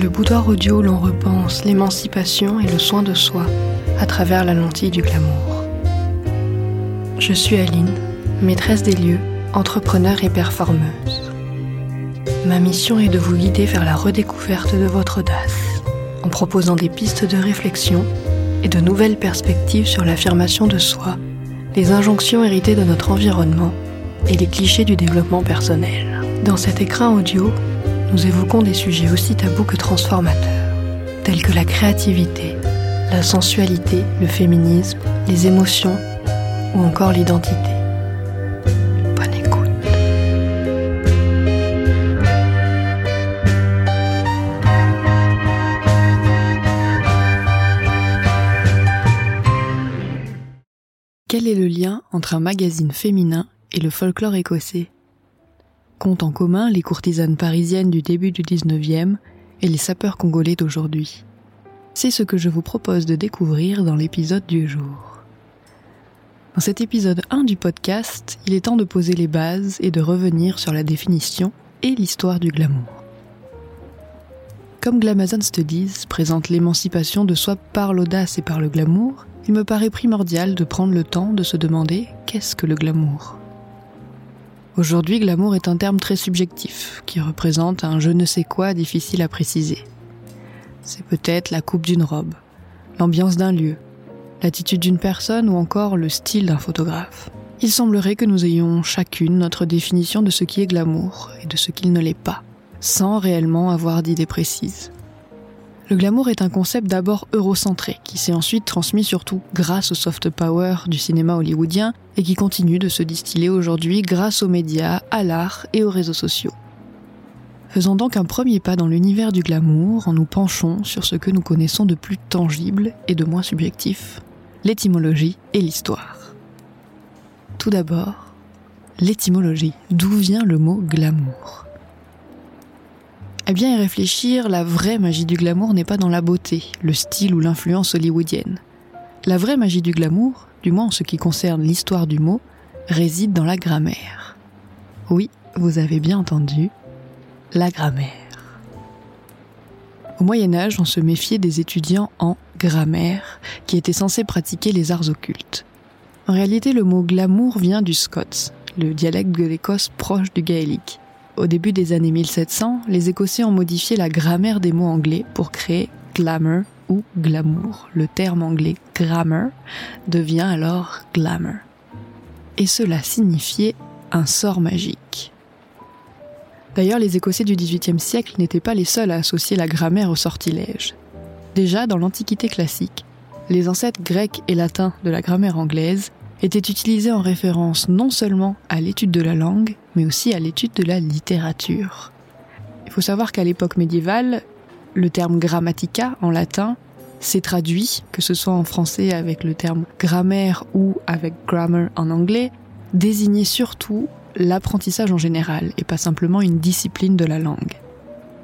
Le boudoir audio l'on repense l'émancipation et le soin de soi à travers la lentille du glamour. Je suis Aline, maîtresse des lieux, entrepreneur et performeuse. Ma mission est de vous guider vers la redécouverte de votre audace, en proposant des pistes de réflexion et de nouvelles perspectives sur l'affirmation de soi, les injonctions héritées de notre environnement et les clichés du développement personnel. Dans cet écran audio, nous évoquons des sujets aussi tabous que transformateurs, tels que la créativité, la sensualité, le féminisme, les émotions ou encore l'identité. Bonne écoute. Quel est le lien entre un magazine féminin et le folklore écossais? Comptent en commun les courtisanes parisiennes du début du 19e et les sapeurs congolais d'aujourd'hui. C'est ce que je vous propose de découvrir dans l'épisode du jour. Dans cet épisode 1 du podcast, il est temps de poser les bases et de revenir sur la définition et l'histoire du glamour. Comme Glamazon Studies présente l'émancipation de soi par l'audace et par le glamour, il me paraît primordial de prendre le temps de se demander qu'est-ce que le glamour Aujourd'hui, glamour est un terme très subjectif, qui représente un je ne sais quoi difficile à préciser. C'est peut-être la coupe d'une robe, l'ambiance d'un lieu, l'attitude d'une personne ou encore le style d'un photographe. Il semblerait que nous ayons chacune notre définition de ce qui est glamour et de ce qu'il ne l'est pas, sans réellement avoir d'idée précise. Le glamour est un concept d'abord eurocentré, qui s'est ensuite transmis surtout grâce au soft power du cinéma hollywoodien et qui continue de se distiller aujourd'hui grâce aux médias, à l'art et aux réseaux sociaux. Faisons donc un premier pas dans l'univers du glamour en nous penchant sur ce que nous connaissons de plus tangible et de moins subjectif, l'étymologie et l'histoire. Tout d'abord, l'étymologie. D'où vient le mot glamour? Eh bien, y réfléchir, la vraie magie du glamour n'est pas dans la beauté, le style ou l'influence hollywoodienne. La vraie magie du glamour, du moins en ce qui concerne l'histoire du mot, réside dans la grammaire. Oui, vous avez bien entendu, la grammaire. Au Moyen Âge, on se méfiait des étudiants en grammaire, qui étaient censés pratiquer les arts occultes. En réalité, le mot glamour vient du scots, le dialecte de l'Écosse proche du gaélique. Au début des années 1700, les Écossais ont modifié la grammaire des mots anglais pour créer glamour ou glamour. Le terme anglais grammar devient alors glamour. Et cela signifiait un sort magique. D'ailleurs, les Écossais du XVIIIe siècle n'étaient pas les seuls à associer la grammaire au sortilège. Déjà, dans l'Antiquité classique, les ancêtres grecs et latins de la grammaire anglaise était utilisé en référence non seulement à l'étude de la langue, mais aussi à l'étude de la littérature. Il faut savoir qu'à l'époque médiévale, le terme grammatica en latin s'est traduit, que ce soit en français avec le terme grammaire ou avec grammar en anglais, désignait surtout l'apprentissage en général et pas simplement une discipline de la langue.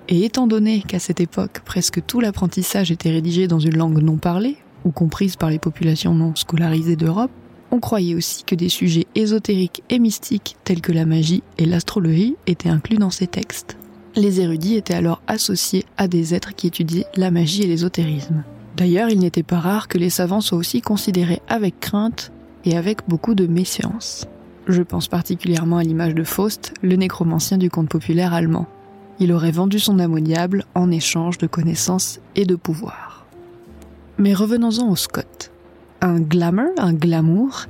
Et étant donné qu'à cette époque, presque tout l'apprentissage était rédigé dans une langue non parlée, ou comprise par les populations non scolarisées d'Europe, on croyait aussi que des sujets ésotériques et mystiques tels que la magie et l'astrologie étaient inclus dans ces textes. Les érudits étaient alors associés à des êtres qui étudiaient la magie et l'ésotérisme. D'ailleurs, il n'était pas rare que les savants soient aussi considérés avec crainte et avec beaucoup de méfiance. Je pense particulièrement à l'image de Faust, le nécromancien du conte populaire allemand. Il aurait vendu son âme au diable en échange de connaissances et de pouvoir. Mais revenons-en au Scott. Un glamour, un glamour,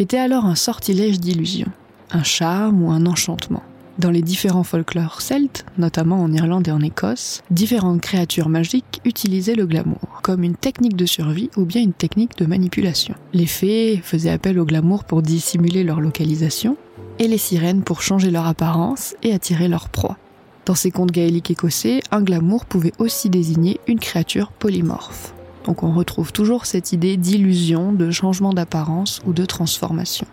était alors un sortilège d'illusion, un charme ou un enchantement. Dans les différents folklores celtes, notamment en Irlande et en Écosse, différentes créatures magiques utilisaient le glamour, comme une technique de survie ou bien une technique de manipulation. Les fées faisaient appel au glamour pour dissimuler leur localisation, et les sirènes pour changer leur apparence et attirer leur proie. Dans ces contes gaéliques écossais, un glamour pouvait aussi désigner une créature polymorphe. Donc on retrouve toujours cette idée d'illusion, de changement d'apparence ou de transformation.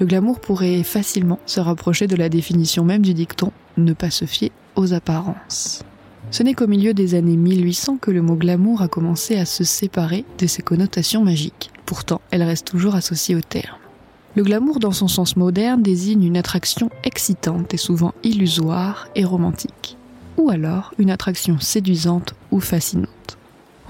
Le glamour pourrait facilement se rapprocher de la définition même du dicton ne pas se fier aux apparences. Ce n'est qu'au milieu des années 1800 que le mot glamour a commencé à se séparer de ses connotations magiques. Pourtant, elle reste toujours associée au terme. Le glamour dans son sens moderne désigne une attraction excitante et souvent illusoire et romantique. ou alors une attraction séduisante ou fascinante.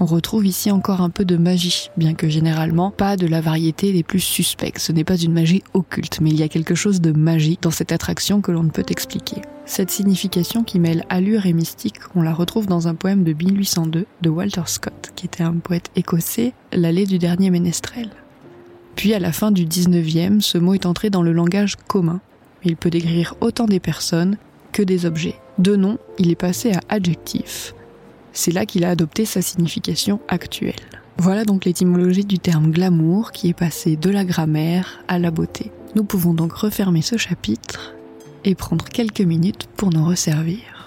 On retrouve ici encore un peu de magie, bien que généralement pas de la variété des plus suspects. Ce n'est pas une magie occulte, mais il y a quelque chose de magique dans cette attraction que l'on ne peut expliquer. Cette signification qui mêle allure et mystique, on la retrouve dans un poème de 1802 de Walter Scott, qui était un poète écossais, l'allée du dernier ménestrel. Puis à la fin du 19e, ce mot est entré dans le langage commun. Il peut décrire autant des personnes que des objets. De nom, il est passé à adjectif. C'est là qu'il a adopté sa signification actuelle. Voilà donc l'étymologie du terme glamour qui est passé de la grammaire à la beauté. Nous pouvons donc refermer ce chapitre et prendre quelques minutes pour nous resservir.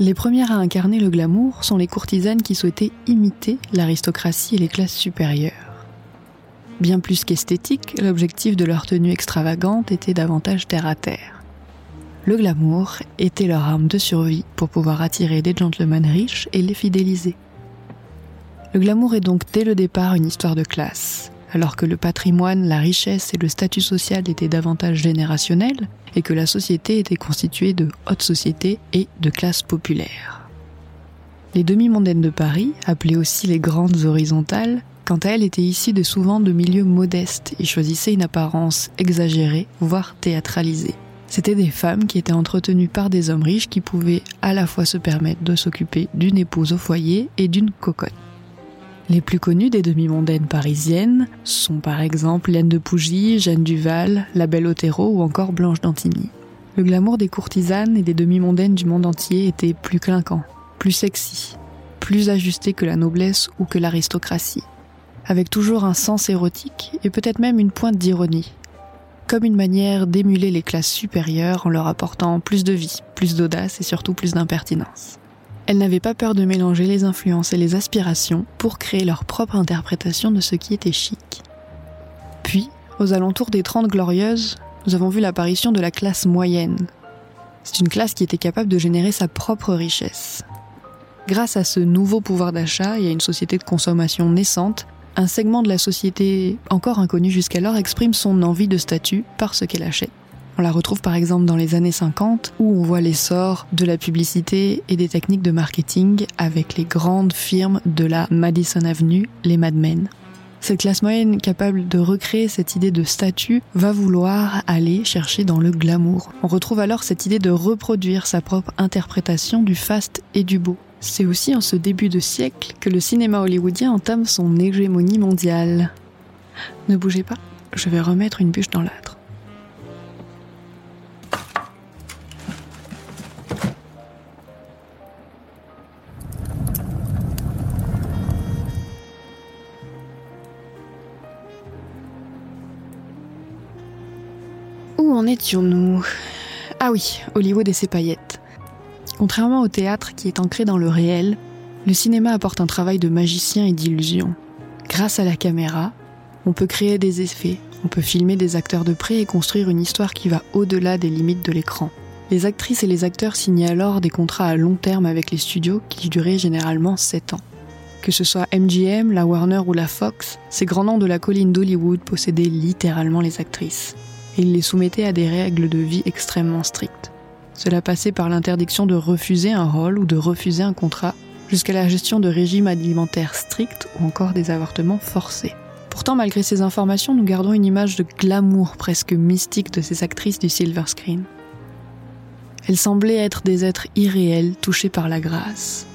Les premières à incarner le glamour sont les courtisanes qui souhaitaient imiter l'aristocratie et les classes supérieures. Bien plus qu'esthétique, l'objectif de leur tenue extravagante était davantage terre à terre. Le glamour était leur arme de survie pour pouvoir attirer des gentlemen riches et les fidéliser. Le glamour est donc dès le départ une histoire de classe, alors que le patrimoine, la richesse et le statut social étaient davantage générationnels et que la société était constituée de haute société et de classes populaires. Les demi-mondaines de Paris, appelées aussi les grandes horizontales, quant à elles étaient issues de souvent de milieux modestes et choisissaient une apparence exagérée, voire théâtralisée. C'étaient des femmes qui étaient entretenues par des hommes riches qui pouvaient à la fois se permettre de s'occuper d'une épouse au foyer et d'une cocotte. Les plus connues des demi-mondaines parisiennes sont par exemple Liane de Pougy, Jeanne Duval, La Belle Otero ou encore Blanche d'Antigny. Le glamour des courtisanes et des demi-mondaines du monde entier était plus clinquant, plus sexy, plus ajusté que la noblesse ou que l'aristocratie, avec toujours un sens érotique et peut-être même une pointe d'ironie, comme une manière d'émuler les classes supérieures en leur apportant plus de vie, plus d'audace et surtout plus d'impertinence. Elles n'avaient pas peur de mélanger les influences et les aspirations pour créer leur propre interprétation de ce qui était chic. Puis, aux alentours des Trente Glorieuses, nous avons vu l'apparition de la classe moyenne. C'est une classe qui était capable de générer sa propre richesse. Grâce à ce nouveau pouvoir d'achat et à une société de consommation naissante, un segment de la société encore inconnu jusqu'alors exprime son envie de statut par ce qu'elle achète. On la retrouve par exemple dans les années 50 où on voit l'essor de la publicité et des techniques de marketing avec les grandes firmes de la Madison Avenue, les Mad Men. Cette classe moyenne capable de recréer cette idée de statut va vouloir aller chercher dans le glamour. On retrouve alors cette idée de reproduire sa propre interprétation du faste et du beau. C'est aussi en ce début de siècle que le cinéma hollywoodien entame son hégémonie mondiale. Ne bougez pas, je vais remettre une bûche dans l'âtre. Étions-nous Ah oui, Hollywood et ses paillettes. Contrairement au théâtre qui est ancré dans le réel, le cinéma apporte un travail de magicien et d'illusion. Grâce à la caméra, on peut créer des effets, on peut filmer des acteurs de près et construire une histoire qui va au-delà des limites de l'écran. Les actrices et les acteurs signaient alors des contrats à long terme avec les studios qui duraient généralement 7 ans. Que ce soit MGM, la Warner ou la Fox, ces grands noms de la colline d'Hollywood possédaient littéralement les actrices et il les soumettait à des règles de vie extrêmement strictes. Cela passait par l'interdiction de refuser un rôle ou de refuser un contrat, jusqu'à la gestion de régimes alimentaires stricts ou encore des avortements forcés. Pourtant, malgré ces informations, nous gardons une image de glamour presque mystique de ces actrices du silver screen. Elles semblaient être des êtres irréels touchés par la grâce.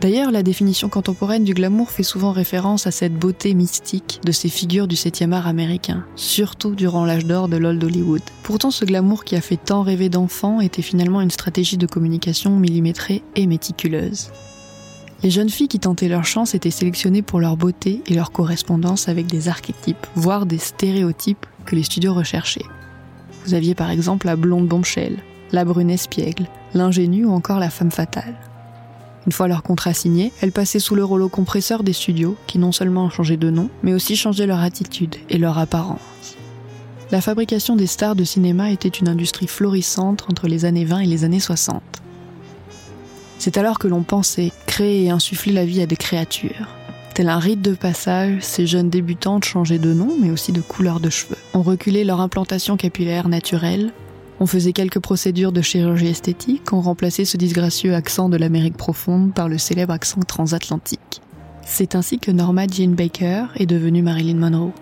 D'ailleurs, la définition contemporaine du glamour fait souvent référence à cette beauté mystique de ces figures du 7e art américain, surtout durant l'âge d'or de l'old Hollywood. Pourtant, ce glamour qui a fait tant rêver d'enfants était finalement une stratégie de communication millimétrée et méticuleuse. Les jeunes filles qui tentaient leur chance étaient sélectionnées pour leur beauté et leur correspondance avec des archétypes, voire des stéréotypes que les studios recherchaient. Vous aviez par exemple la blonde bombshell, la brune espiègle, l'ingénue ou encore la femme fatale. Une fois leur contrat signé, elles passaient sous le rouleau compresseur des studios, qui non seulement ont changé de nom, mais aussi changé leur attitude et leur apparence. La fabrication des stars de cinéma était une industrie florissante entre les années 20 et les années 60. C'est alors que l'on pensait créer et insuffler la vie à des créatures. Tel un rite de passage, ces jeunes débutantes changeaient de nom, mais aussi de couleur de cheveux. On reculait leur implantation capillaire naturelle, on faisait quelques procédures de chirurgie esthétique, on remplaçait ce disgracieux accent de l'Amérique profonde par le célèbre accent transatlantique. C'est ainsi que Norma Jean Baker est devenue Marilyn Monroe.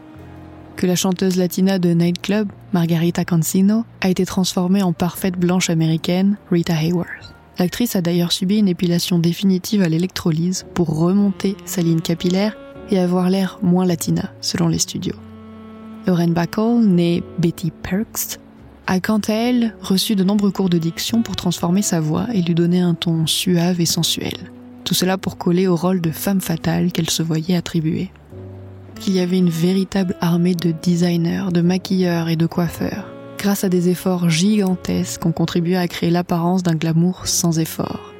Que la chanteuse latina de nightclub, Margarita Cancino, a été transformée en parfaite blanche américaine, Rita Hayworth. L'actrice a d'ailleurs subi une épilation définitive à l'électrolyse pour remonter sa ligne capillaire et avoir l'air moins latina, selon les studios. Lauren Bacall, née Betty Perks, a quant à elle reçu de nombreux cours de diction pour transformer sa voix et lui donner un ton suave et sensuel. Tout cela pour coller au rôle de femme fatale qu'elle se voyait attribuer. Il y avait une véritable armée de designers, de maquilleurs et de coiffeurs. Grâce à des efforts gigantesques, on contribuait à créer l'apparence d'un glamour sans effort.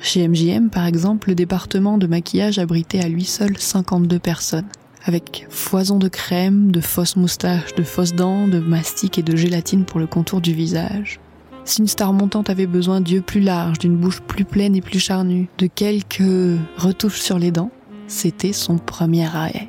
Chez MGM, par exemple, le département de maquillage abritait à lui seul 52 personnes avec foison de crème, de fausses moustaches, de fausses dents, de mastic et de gélatine pour le contour du visage. Si une star montante avait besoin d'yeux plus larges, d'une bouche plus pleine et plus charnue, de quelques retouches sur les dents, c'était son premier arrêt.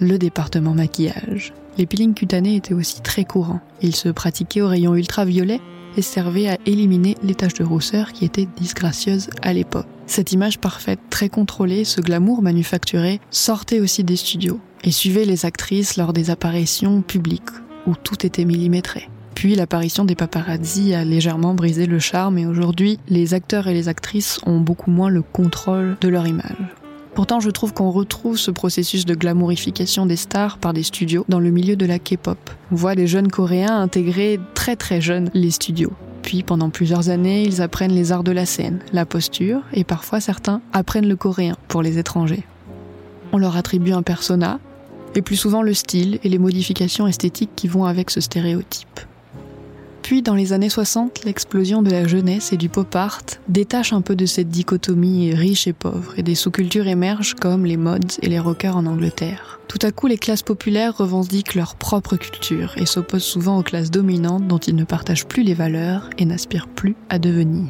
Le département maquillage. Les peelings cutanés étaient aussi très courants. Ils se pratiquaient au rayon ultraviolet et servaient à éliminer les taches de rousseur qui étaient disgracieuses à l'époque. Cette image parfaite, très contrôlée, ce glamour manufacturé, sortait aussi des studios et suivait les actrices lors des apparitions publiques, où tout était millimétré. Puis l'apparition des paparazzi a légèrement brisé le charme et aujourd'hui, les acteurs et les actrices ont beaucoup moins le contrôle de leur image. Pourtant, je trouve qu'on retrouve ce processus de glamourification des stars par des studios dans le milieu de la K-pop. On voit les jeunes coréens intégrer très très jeunes les studios. Puis pendant plusieurs années, ils apprennent les arts de la scène, la posture, et parfois certains apprennent le coréen pour les étrangers. On leur attribue un persona, et plus souvent le style et les modifications esthétiques qui vont avec ce stéréotype. Puis dans les années 60, l'explosion de la jeunesse et du pop art détache un peu de cette dichotomie riche et pauvre, et des sous-cultures émergent comme les mods et les rockers en Angleterre. Tout à coup, les classes populaires revendiquent leur propre culture et s'opposent souvent aux classes dominantes dont ils ne partagent plus les valeurs et n'aspirent plus à devenir.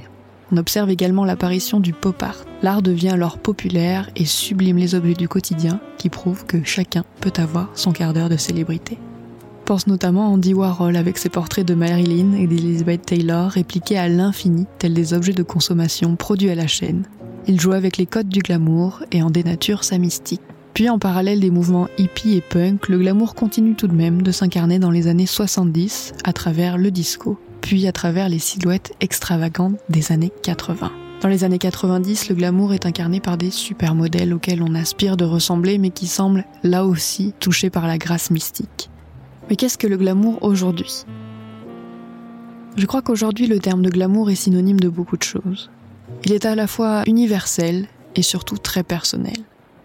On observe également l'apparition du pop art. L'art devient alors populaire et sublime les objets du quotidien qui prouvent que chacun peut avoir son quart d'heure de célébrité. Pense notamment à Andy Warhol avec ses portraits de Marilyn et d'Elizabeth Taylor répliqués à l'infini tels des objets de consommation produits à la chaîne. Il joue avec les codes du glamour et en dénature sa mystique. Puis en parallèle des mouvements hippie et punk, le glamour continue tout de même de s'incarner dans les années 70 à travers le disco puis à travers les silhouettes extravagantes des années 80. Dans les années 90, le glamour est incarné par des supermodèles auxquels on aspire de ressembler mais qui semblent là aussi touchés par la grâce mystique. Mais qu'est-ce que le glamour aujourd'hui? Je crois qu'aujourd'hui le terme de glamour est synonyme de beaucoup de choses. Il est à la fois universel et surtout très personnel.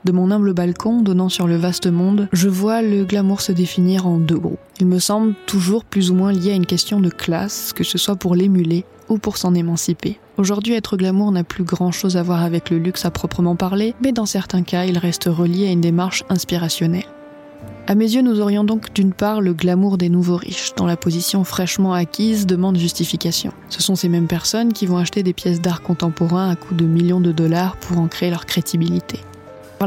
De mon humble balcon donnant sur le vaste monde, je vois le glamour se définir en deux groupes. Il me semble toujours plus ou moins lié à une question de classe, que ce soit pour l'émuler ou pour s'en émanciper. Aujourd'hui, être glamour n'a plus grand chose à voir avec le luxe à proprement parler, mais dans certains cas, il reste relié à une démarche inspirationnelle. À mes yeux, nous aurions donc d'une part le glamour des nouveaux riches, dont la position fraîchement acquise demande justification. Ce sont ces mêmes personnes qui vont acheter des pièces d'art contemporain à coût de millions de dollars pour en créer leur crédibilité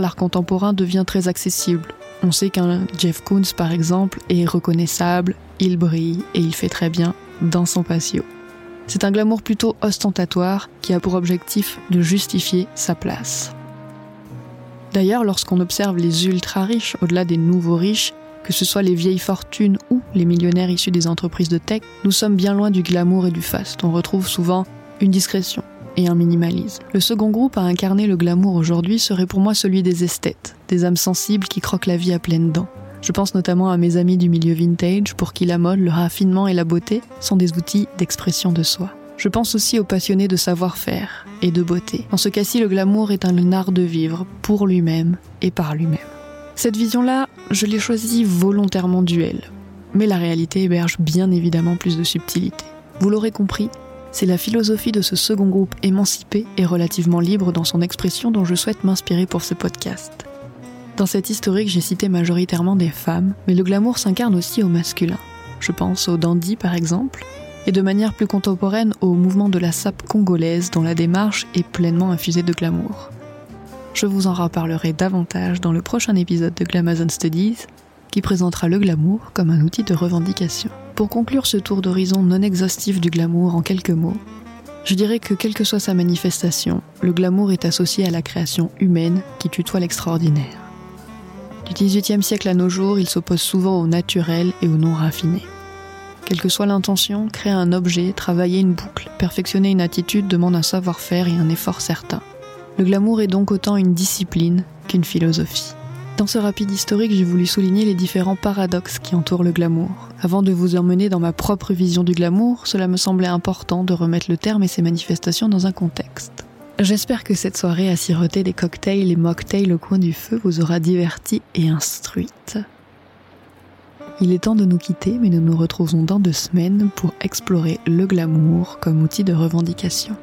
l'art contemporain devient très accessible. On sait qu'un Jeff Koons, par exemple, est reconnaissable, il brille et il fait très bien dans son patio. C'est un glamour plutôt ostentatoire qui a pour objectif de justifier sa place. D'ailleurs, lorsqu'on observe les ultra riches, au-delà des nouveaux riches, que ce soit les vieilles fortunes ou les millionnaires issus des entreprises de tech, nous sommes bien loin du glamour et du faste. On retrouve souvent une discrétion et un minimalisme. Le second groupe à incarner le glamour aujourd'hui serait pour moi celui des esthètes, des âmes sensibles qui croquent la vie à pleines dents. Je pense notamment à mes amis du milieu vintage pour qui la mode, le raffinement et la beauté sont des outils d'expression de soi. Je pense aussi aux passionnés de savoir-faire et de beauté. En ce cas-ci, le glamour est un art de vivre pour lui-même et par lui-même. Cette vision-là, je l'ai choisie volontairement duel. Mais la réalité héberge bien évidemment plus de subtilité. Vous l'aurez compris, c'est la philosophie de ce second groupe émancipé et relativement libre dans son expression dont je souhaite m'inspirer pour ce podcast. Dans cette historique, j'ai cité majoritairement des femmes, mais le glamour s'incarne aussi au masculin. Je pense au dandy par exemple, et de manière plus contemporaine au mouvement de la sape congolaise dont la démarche est pleinement infusée de glamour. Je vous en reparlerai davantage dans le prochain épisode de Glamazon Studies, qui présentera le glamour comme un outil de revendication. Pour conclure ce tour d'horizon non exhaustif du glamour en quelques mots, je dirais que quelle que soit sa manifestation, le glamour est associé à la création humaine qui tutoie l'extraordinaire. Du XVIIIe siècle à nos jours, il s'oppose souvent au naturel et au non raffiné. Quelle que soit l'intention, créer un objet, travailler une boucle, perfectionner une attitude demande un savoir-faire et un effort certain. Le glamour est donc autant une discipline qu'une philosophie. Dans ce rapide historique, j'ai voulu souligner les différents paradoxes qui entourent le glamour. Avant de vous emmener dans ma propre vision du glamour, cela me semblait important de remettre le terme et ses manifestations dans un contexte. J'espère que cette soirée à siroter des cocktails et mocktails au coin du feu vous aura diverti et instruite. Il est temps de nous quitter, mais nous nous retrouvons dans deux semaines pour explorer le glamour comme outil de revendication.